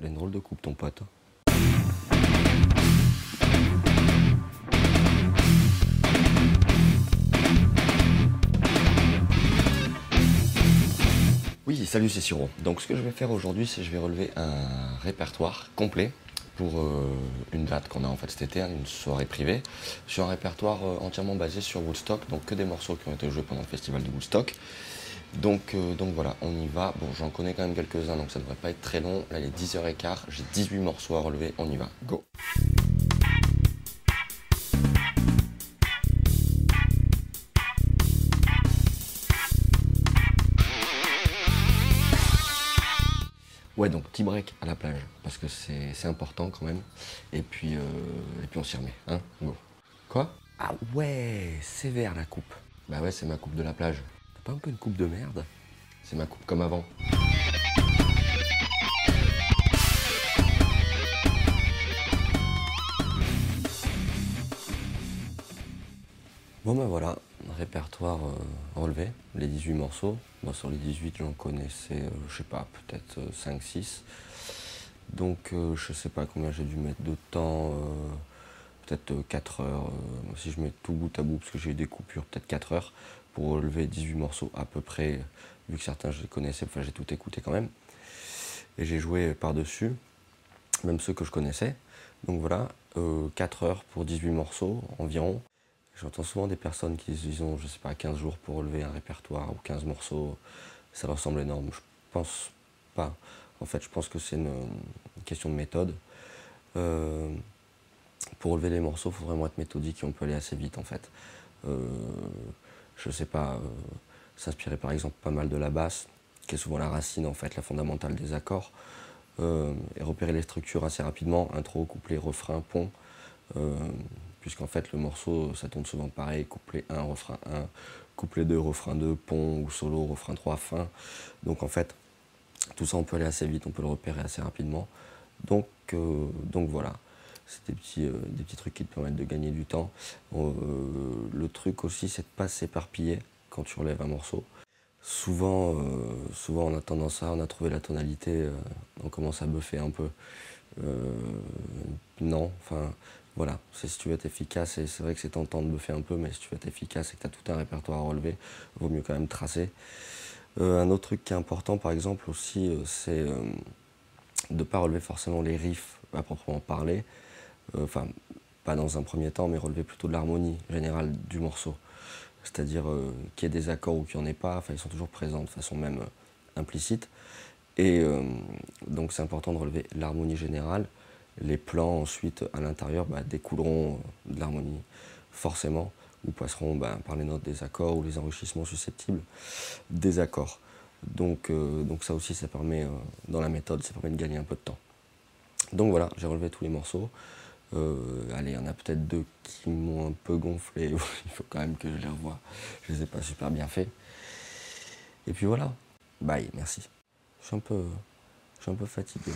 Il a une drôle de coupe, ton pote. Oui, salut, c'est Siro. Donc, ce que je vais faire aujourd'hui, c'est que je vais relever un répertoire complet pour euh, une date qu'on a en fait cet été, une soirée privée, sur un répertoire euh, entièrement basé sur Woodstock, donc que des morceaux qui ont été joués pendant le festival de Woodstock. Donc, euh, donc voilà, on y va. Bon, j'en connais quand même quelques-uns, donc ça devrait pas être très long. Là, il est 10h15, j'ai 18 morceaux à relever, on y va. Go Ouais, donc petit break à la plage, parce que c'est important quand même. Et puis, euh, et puis on s'y remet, hein Go. Quoi? Ah ouais, sévère la coupe. Bah ouais, c'est ma coupe de la plage. Pas un peu une coupe de merde? C'est ma coupe comme avant. Bon ben voilà, répertoire euh, relevé, les 18 morceaux. Moi sur les 18 j'en connaissais, euh, je sais pas, peut-être 5-6. Euh, Donc je sais pas combien j'ai dû mettre de temps, peut-être 4 heures. si je mets tout bout à bout, parce que j'ai eu des coupures, peut-être 4 heures pour relever 18 morceaux à peu près, vu que certains je les connaissais, enfin j'ai tout écouté quand même. Et j'ai joué par-dessus, même ceux que je connaissais. Donc voilà, 4 heures pour 18 morceaux environ. J'entends souvent des personnes qui disent, ont, je sais pas, 15 jours pour relever un répertoire ou 15 morceaux. Ça leur semble énorme. Je pense pas. En fait, je pense que c'est une, question de méthode. Euh, pour relever les morceaux, il faut vraiment être méthodique et on peut aller assez vite en fait. Euh, je sais pas, euh, s'inspirer par exemple pas mal de la basse, qui est souvent la racine en fait, la fondamentale des accords, et repérer les structures assez rapidement, intro, couplet, refrain, pont puisqu'en fait le morceau ça tourne souvent pareil, couplet 1, refrain 1, couplet 2, refrain 2, pont ou solo, refrain 3, fin. Donc en fait, tout ça on peut aller assez vite, on peut le repérer assez rapidement. Donc, euh, donc voilà, c'est des petits, euh, des petits trucs qui te permettent de gagner du temps. Euh, le truc aussi c'est de pas s'éparpiller quand tu relèves un morceau. Souvent, souvent on a tendance à, on a trouvé la tonalité, on commence à buffer un peu. non, enfin voilà, si tu veux être efficace, et c'est vrai que c'est tentant de buffer un peu, mais si tu veux être efficace et que tu as tout un répertoire à relever, il vaut mieux quand même tracer. Euh, un autre truc qui est important, par exemple, aussi, euh, c'est euh, de ne pas relever forcément les riffs à proprement parler. Enfin, pas dans un premier temps, mais relever plutôt de l'harmonie générale du morceau. C'est-à-dire qu'il y ait des accords ou qu'il n'y en ait pas, ils sont toujours présents de façon même implicite. Et donc c'est important de relever l'harmonie générale les plans ensuite à l'intérieur bah, découleront de l'harmonie forcément ou passeront bah, par les notes des accords ou les enrichissements susceptibles des accords. Donc, euh, donc ça aussi ça permet euh, dans la méthode ça permet de gagner un peu de temps. Donc voilà, j'ai relevé tous les morceaux. Euh, allez, il y en a peut-être deux qui m'ont un peu gonflé, il faut quand même que je les revoie. Je les ai pas super bien fait. Et puis voilà, bye, merci. Je suis un peu, je suis un peu fatigué.